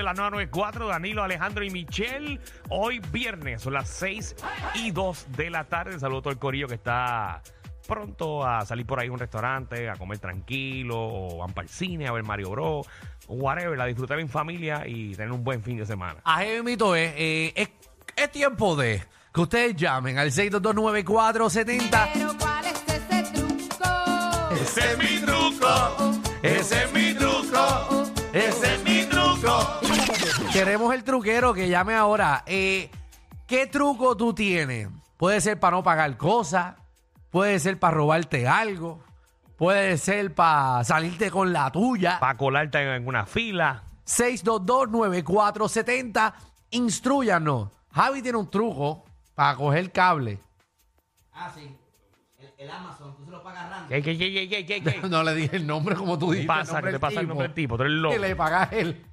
de la 994, Danilo, Alejandro y Michelle. Hoy viernes, son las 6 y 2 de la tarde. Saludo a todo el corillo que está pronto a salir por ahí a un restaurante, a comer tranquilo, o van para el cine, a ver Mario Bros, o whatever, a disfrutar en familia y tener un buen fin de semana. Ahí mito es, eh, es, es tiempo de que ustedes llamen al 6229470. Pero ¿cuál es ese truco? Ese truquero que llame ahora. Eh, ¿Qué truco tú tienes? Puede ser para no pagar cosas, puede ser para robarte algo, puede ser para salirte con la tuya. Para colarte en una fila. 6229470. Instruyanos. Javi tiene un truco para coger cable. Ah, sí. El, el Amazon, tú se lo pagas random. ¿Qué, qué, qué, qué, qué? No le dije el nombre como tú ¿Qué dijiste. pasa? ¿Qué te pasa el nombre del tipo? Tú eres loco. Que le pagas él.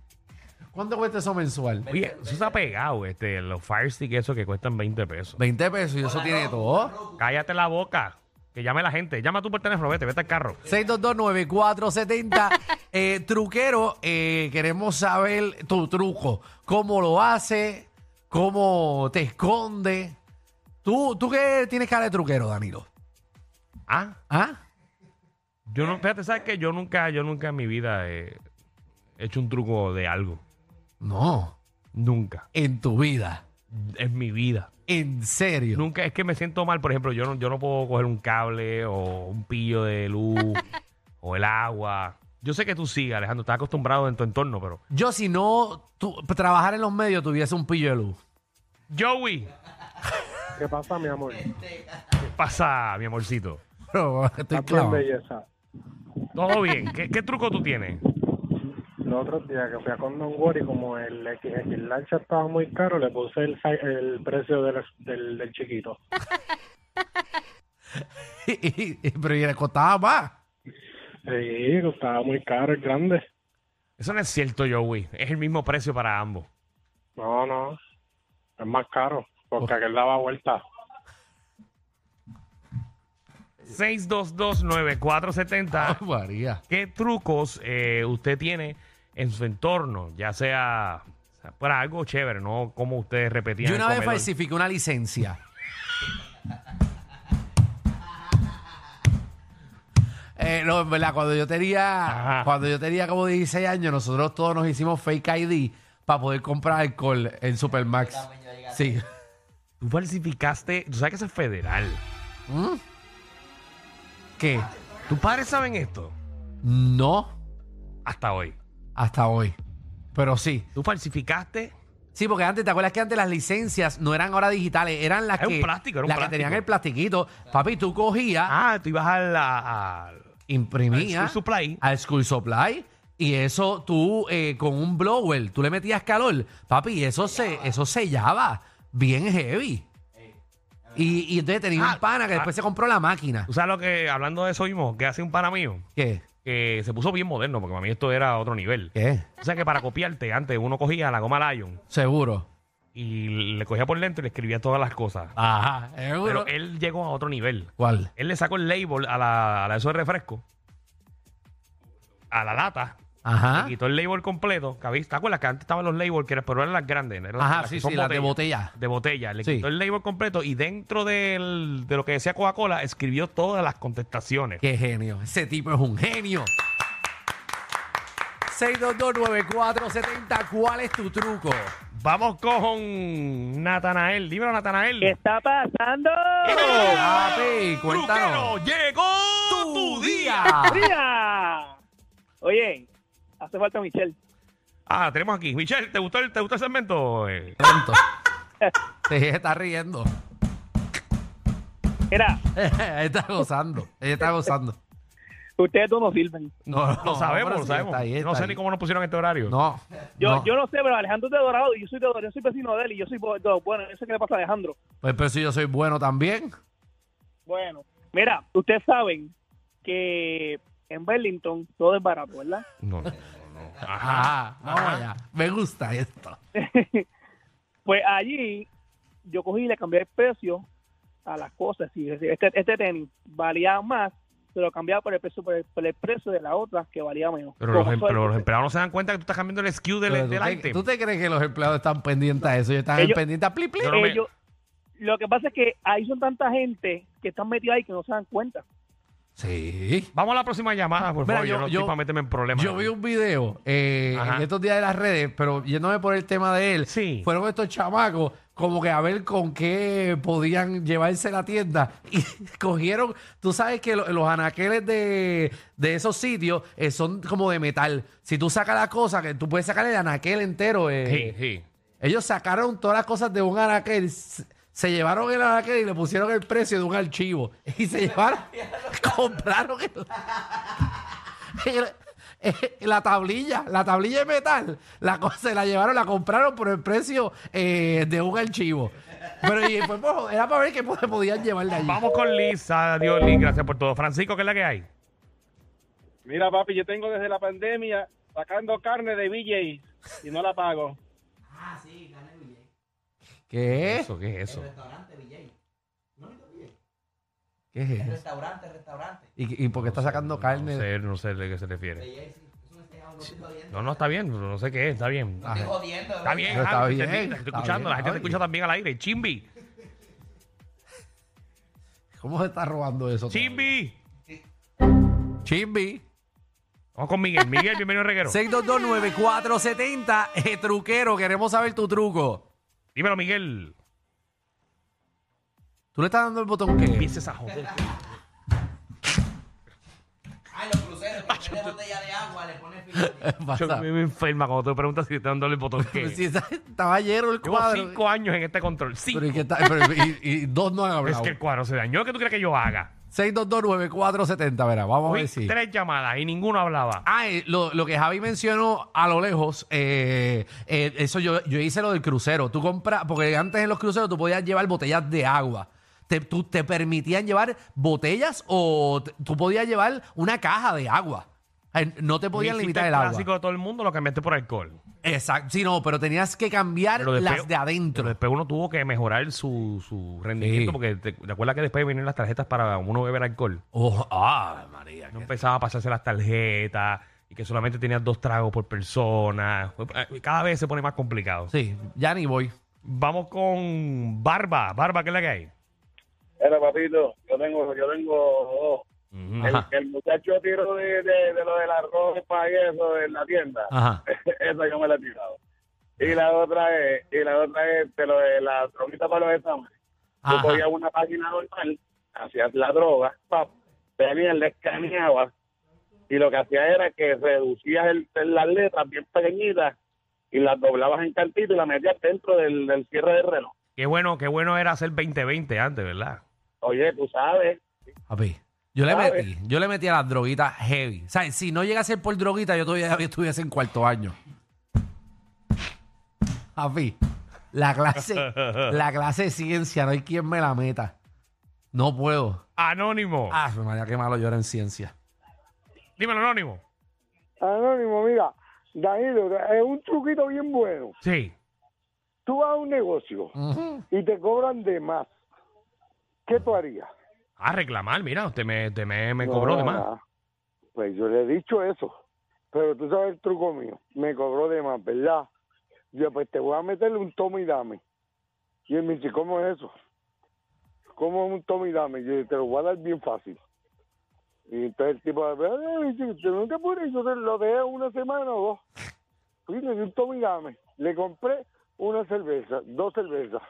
¿Cuánto cuesta eso mensual? Oye, eso está pegado, este, los Fire Stick, eso que cuestan 20 pesos. 20 pesos y eso tiene todo. Cállate la boca. Que llame la gente. Llama tú por teléfono, vete, vete al carro. 6229470. eh, truquero, eh, queremos saber tu truco. ¿Cómo lo hace? ¿Cómo te esconde? ¿Tú, ¿Tú qué tienes cara de truquero, Danilo? Ah, ¿Ah? yo no, fíjate, ¿sabes qué? Yo nunca, yo nunca en mi vida he hecho un truco de algo. No. Nunca. En tu vida. En mi vida. En serio. Nunca, es que me siento mal, por ejemplo, yo no, yo no puedo coger un cable o un pillo de luz o el agua. Yo sé que tú sí, Alejandro, estás acostumbrado en tu entorno, pero... Yo, si no tu- trabajar en los medios, tuviese un pillo de luz. Joey, ¿Qué pasa, mi amor? ¿qué pasa, mi amorcito? Estoy belleza. Todo bien. ¿Qué, qué truco tú tienes? Los otros días que fui a Condon y como el XX lancha estaba muy caro, le puse el, precio del, del, del chiquito. Pero y le costaba más. Sí, estaba muy caro, el grande. Eso no es cierto, Joey. Es el mismo precio para ambos. No, no. Es más caro, porque aquel daba vuelta. 6229470. María. ¿Qué trucos eh, usted tiene en su entorno? Ya sea, o sea, para algo chévere, ¿no? Como ustedes repetían. Yo una vez falsifiqué una licencia. Eh, no, en verdad, cuando yo tenía, Ajá. cuando yo tenía como 16 años, nosotros todos nos hicimos fake ID para poder comprar alcohol en Supermax. Sí. Tú falsificaste. Tú sabes que eso es federal. ¿Qué? ¿Tus padres saben esto? No, Hasta hoy. Hasta hoy. Pero sí. Tú falsificaste. Sí, porque antes, ¿te acuerdas que antes las licencias no eran ahora digitales? Eran las Era un que, plástico, era un las que plástico. tenían el plastiquito. Papi, tú cogías, Ah, tú ibas a la. a- imprimías al School Supply. School Supply y eso tú eh, con un blower, tú le metías calor. Papi, y eso, se, eso sellaba bien heavy. Y, y entonces tenía Ah, un pana que después se compró la máquina. Tú sabes lo que, hablando de eso mismo, que hace un pana mío, ¿Qué? Que se puso bien moderno, porque para mí esto era otro nivel. ¿Qué? O sea que para copiarte, antes uno cogía la goma Lion Seguro. y le cogía por dentro y le escribía todas las cosas. Ajá, seguro. Pero él llegó a otro nivel. ¿Cuál? Él le sacó el label a la, a la eso de refresco, a la lata, Ajá. le quitó el label completo. que había- ¿Te acuerdas que antes estaban los labels, que eran- pero eran las grandes? eran Ajá, las sí, que son sí, las de botella. De botella. Le Sí. quitó el label completo y dentro del- de lo que decía Coca-Cola escribió todas las contestaciones. Qué genio. Ese tipo es un genio. 6229470, ¿cuál es tu truco? Vamos con Natanael. Dímelo, Natanael. ¿Qué está pasando? Papi, cuéntanos. Truquero, llegó Tu día. ¡Mira! Oye, hace falta Michelle. Ah, tenemos aquí. Michelle, ¿te gustó el, te gustó el segmento? Eh. Sí, está riendo. Mira, Ella está gozando. Ella está gozando. ustedes dos no sirven. No, lo sabemos, lo sí, sabemos. está ahí, Yo no sé ahí. ni cómo nos pusieron este horario. No. Yo no. yo no sé, pero Alejandro es de Dorado y yo soy de Dorado. Yo soy vecino de él y yo soy bo- do- bueno. Sé qué le pasa a Alejandro. Pues, pero si yo soy bueno también. Bueno, mira, ustedes saben que en Burlington todo es barato, ¿verdad? No, no, no, no. Ajá. Ajá, vamos allá. Me gusta esto. Pues allí yo cogí y le cambié el precio a las cosas. Si este, este tenis valía más, se lo cambiaba por el precio por el, por el precio de la otra que valía menos. Pero los, em- pero los empleados no se dan cuenta que tú estás cambiando el SKU del, Pero ¿tú, del te, item. tú te crees que los empleados están pendientes a eso? Ellos están Ellos- pendientes a pli, pli. Ellos- lo que pasa es que ahí son tanta gente que están metidos ahí que no se dan cuenta. Sí. Vamos a la próxima llamada, por Mira, favor. Yo, yo- no yo- estoy para meterme en problemas. Yo vi un video eh, en estos días de las redes, pero yéndome por el tema de él, Sí. fueron estos chamacos como que a ver con qué podían llevarse la tienda y cogieron, tú sabes que lo- los anaqueles de, de esos sitios eh, son como de metal. Si tú sacas la cosa, que tú puedes sacar el anaquel entero. eh, Sí, sí. Ellos sacaron todas las cosas de un anaquel, se, llevaron el anaquel y le pusieron el precio de un archivo. Y se llevaron, compraron el- el- la tablilla, la tablilla de metal, la cosa, se la llevaron, la compraron por el precio eh, de un archivo. Pero y después, pues, era para ver qué pod- podían llevar de allí. Vamos con Liz. Adiós, Liz. Gracias por todo. Francisco, ¿qué es la que hay? Mira, papi, yo tengo desde la pandemia sacando carne de BJ y no la pago. Ah, sí. ¿Qué? ¿Eso? ¿Qué es eso? El restaurante Villay. ¿No? ¿Qué es El eso? restaurante, el restaurante. ¿Y, y por qué está sacando No carne? sé, no sé de qué se refiere. Villay, sí. Es un steakhouse, no estoy jodiendo. No, no, está bien. No sé qué es. Está bien. No estoy jodiendo. Está bien, Pero está Javi, te- bien, te- estoy está escuchando. bien, la gente te Javi. escucha también al aire. Chimbi. ¿Cómo se está robando eso? todavía? Chimbi. Chimbi. Vamos con Miguel. Miguel, bienvenido al reguero. 6229470, eh, truquero, queremos saber tu truco. Dímelo, Miguel. ¿Tú le estás dando el botón qué? Empieces a joder. Ay, los cruceros, que de botella de agua le filete. Yo Pasa. me me enferma cuando te preguntas si te están dando el botón que. Si está- estaba lleno el Llevo cuadro. cinco años en este control. Cinco. Pero ¿y, qué tal? Pero, y, y dos no han Es hablado. que el cuadro se dañó. ¿Qué tú crees que yo haga? 6229470, verá, vamos a ver si. tres llamadas y ninguno hablaba. Ah, eh, lo, lo que Javi mencionó a lo lejos, eh, eh, eso yo, yo hice lo del crucero. Tú compras, porque antes en los cruceros tú podías llevar botellas de agua. Te, tú, te permitían llevar botellas o tú podías llevar una caja de agua. No te podían limitar el el agua. clásico de todo el mundo lo cambiaste por alcohol. Exacto. Sí, no, pero tenías que cambiar Pero después- las de adentro. Pero después uno tuvo que mejorar su, su rendimiento Sí. porque te, ¿te acuerdas que después vienen las tarjetas para uno beber alcohol? Oh, ah, María. No empezaba a pasarse las tarjetas y que solamente tenías dos tragos por persona. Eh, Cada vez se pone más complicado. Sí, ya ni voy. Vamos con Barba. Barba, ¿qué es la que hay? Era, papito, yo tengo, yo tengo dos. El, muchacho tiró de, de, de lo del arroz para eso en la tienda. Ajá. Esa yo me la he tirado. Y la otra es, y la otra es de lo de la droguita para los exámenes. Tú cogías una página normal, hacías la droga, pap, venías, le escaneabas, y lo que hacía era que reducías el, las letras bien pequeñitas y las doblabas en cartito y las metías dentro del, del cierre del reloj. Qué bueno, qué bueno era hacer 2020 antes, ¿verdad? Oye, tú sabes, Papi, yo le ¿Sabes? metí, yo le metí a las droguitas heavy. O sea, si no llega a ser por droguita, yo todavía estuviese en cuarto año. Papi, la clase, la clase de ciencia, no hay quien me la meta. No puedo. Anónimo. Ah, María, qué malo yo era en ciencia. Dímelo, Anónimo. Anónimo, mira, Danilo, es un truquito bien bueno. Sí. Tú vas a un negocio y te cobran de más. ¿Qué tú harías? A reclamar, mira, usted me, usted me, me cobró No, de más. Pues yo le he dicho eso. Pero tú sabes el truco mío. Me cobró de más, ¿verdad? Yo, pues te voy a meterle un toma y dame. Y él me dice, ¿cómo es eso? ¿Cómo es un toma y dame? Yo te lo voy a dar bien fácil. Y entonces el tipo, "Ay, si usted te apures, yo te lo dejé una semana o dos. Y le di un toma y dame. Le compré una cerveza, dos cervezas.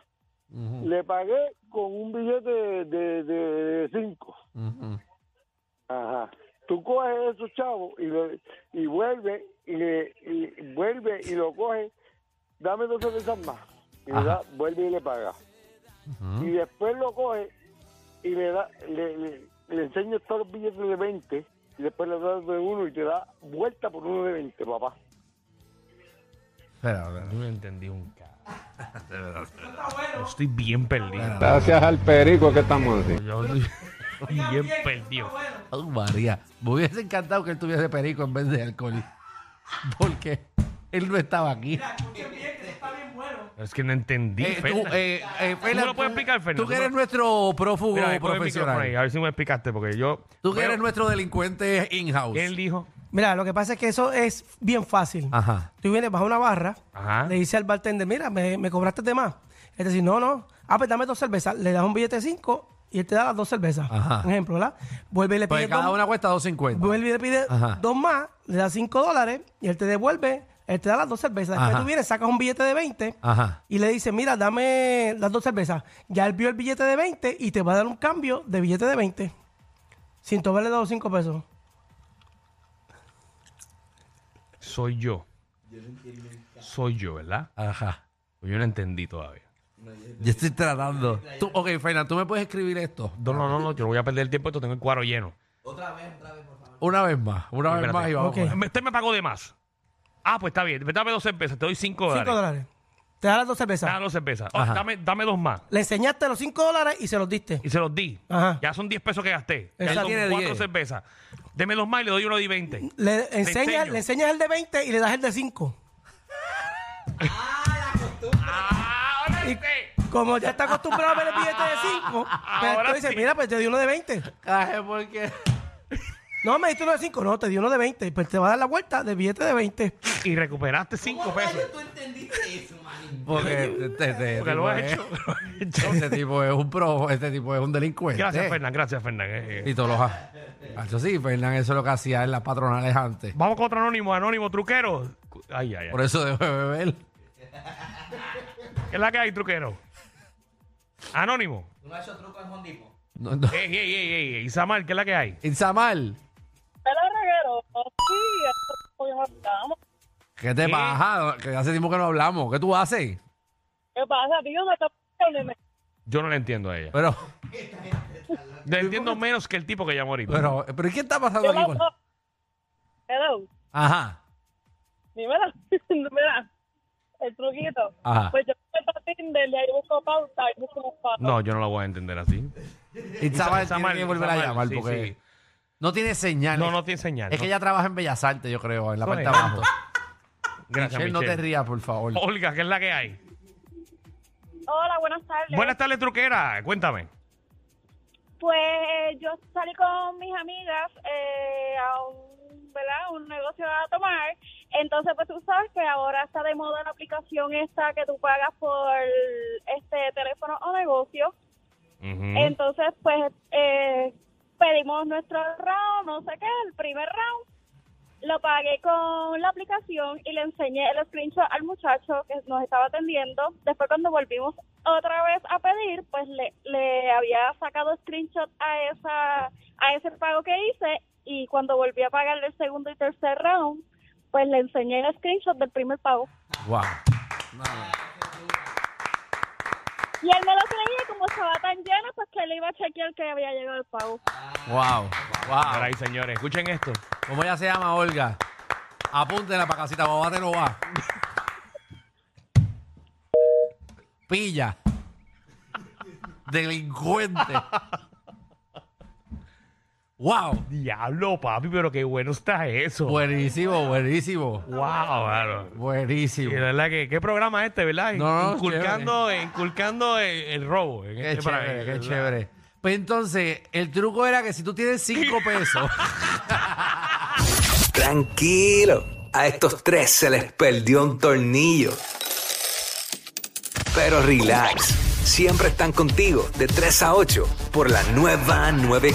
Le pagué con un billete de, de, de cinco. ujú. Ajá. Tú coges esos chavos y, lo, y vuelve y, le, y vuelve y lo coge. Dame dos cervezas más. Y le da, vuelve y le paga. Y después lo coge y le da, le, le, le enseña todos los billetes de 20 y después le da de uno y te da vuelta por uno de 20, papá. Espera, espera. No entendí un c... Estoy bien perdido. Gracias al perico que estamos así. Yo estoy bien perdido. Ay, María, me hubiese encantado que él tuviese perico en vez de alcohol. Porque él no estaba aquí. Es que no entendí. Eh, tú, eh, eh, ¿Tú me Fernan, lo puedes explicar, Fernan? Tú que ¿Tú me- eres nuestro prófugo Mira, coge el micrófono ahí, profesional. a ver si me explicaste, porque yo. Tú que eres nuestro delincuente in-house. ¿Qué él dijo? Mira, lo que pasa es que eso es bien fácil. Ajá. Tú vienes bajo una barra, Ajá. le dices al bartender, mira, me, me cobraste de más. Él te dice, no, no. Ah, pues dame dos cervezas. Le das un billete de cinco y él te da las dos cervezas. Ajá. Un ejemplo, ¿verdad? Vuelve y le Pues pide cada dos, una cuesta 2.50. vuelve y le pide Ajá. dos más, le da cinco dólares y él te devuelve, él te da las dos cervezas. Después Ajá. tú vienes, sacas un billete de 20 Ajá. y le dices, mira, dame las dos cervezas. Ya él vio el billete de 20 y te va a dar un cambio de billete de 20. Sin haberle dado cinco pesos. Soy yo. Soy yo, ¿verdad? Ajá. Pues yo no entendí todavía. Yo estoy tratando. Tú, ok, Fernan, ¿tú me puedes escribir esto? No, no, no, no, yo no voy a perder el tiempo, esto tengo el cuadro lleno. Una vez más, una vez Espérate. más y vamos. Ok. Usted me pagó de más. Ah, pues está bien. Dame dos cervezas, te doy cinco dólares. Cinco dólares. Te da las dos cervezas. Dame dos cervezas. Oh, Ajá. dame, dame dos más. Le enseñaste los cinco dólares y se los diste. Y se los di. Ajá. Ya son 10 pesos que gasté. Ya Esa son tiene cuatro 10. cervezas. Deme dos más y le doy uno de 20. Le, enseñas, enseño. le enseñas el de 20 y le das el de 5. ¡Ah, ahora sí! Como ya está acostumbrado a ver el billete de 5, pues Ahora tú dices, sí. mira, pues te di uno de 20. Caje, porque. No, me diste uno de 5. No, te di uno de 20. Pues te va a dar la vuelta del billete de 20. Y recuperaste 5 pesos. tú entendiste eso, man? Porque este, este Porque lo tipo has es- hecho. lo has hecho. Este tipo es un pro, este tipo es un delincuente. Gracias, Fernán. Gracias, Fernán. Eh, eh. Y todos los. Hacho, sí, Fernan, eso es lo que hacía en las patronales antes. Vamos con otro anónimo, anónimo truquero. Ay, ay, ay. Por eso debe beber. ¿Qué es la que hay, truquero? Anónimo. ¿Tú no has hecho truco en Hondipo? No, no. Ey, ey, ey, ey. Isamar, ¿qué es la que hay? Isamar, ¿qué te ¿Qué? pasa? Que hace tiempo que no hablamos. ¿Qué tú haces? ¿Qué pasa, tío? Me está poniendo Yo no le entiendo a ella. Pero, Le entiendo menos que el tipo que llamó ahorita. pero, pero ¿qué está pasando aquí? con- Hello, Ajá. dímelo. Mira, el truquito. Ajá. Pues yo me meto a Tinder y ahí busco pauta y busco pasos. No, yo no lo voy a entender así. Isamar Isamar, tiene que volver a llamar sí, porque sí. No tiene señal. No, no tiene señal. Es ¿no? que ella trabaja en Bellas Artes, yo creo, en la parte de abajo. Gracias, Michelle, no te rías, por favor. Olga, ¿qué es la que hay? Hola, buenas tardes. Buenas tardes, truquera. Cuéntame. Pues yo salí con mis amigas eh, a un, ¿verdad? un negocio a tomar. Entonces, pues tú sabes que ahora está de moda la aplicación esta que tú pagas por este teléfono o negocio. Entonces, pues eh, pedimos nuestro round, no sé qué, el primer round. Lo pagué con la aplicación y le enseñé el screenshot al muchacho que nos estaba atendiendo. Después cuando volvimos otra vez a pedir, pues le, le había sacado screenshot a esa a ese pago que hice y cuando volví a pagar el segundo y tercer round, pues le enseñé el screenshot del primer pago. Wow. Y él me lo creía como estaba tan lleno, pues que le iba a chequear que había llegado el pago. Wow. Wow. Ahora, y señores, escuchen esto. ¿Cómo ella se llama, Olga? Apúntenla para casita, babá te lo va. Pilla. Delincuente. Wow. Diablo, papi, pero qué bueno está eso. Buenísimo, buenísimo. Wow, claro. Buenísimo. Y de verdad que qué programa es este, ¿verdad? No, no, inculcando, inculcando el, el robo. en Qué este chévere, país, qué ¿verdad? chévere. Pues entonces, el truco era que si tú tienes cinco pesos, Tranquilo, a estos tres se les perdió un tornillo. Pero relax, siempre están contigo de 3 a 8 por la nueva 9.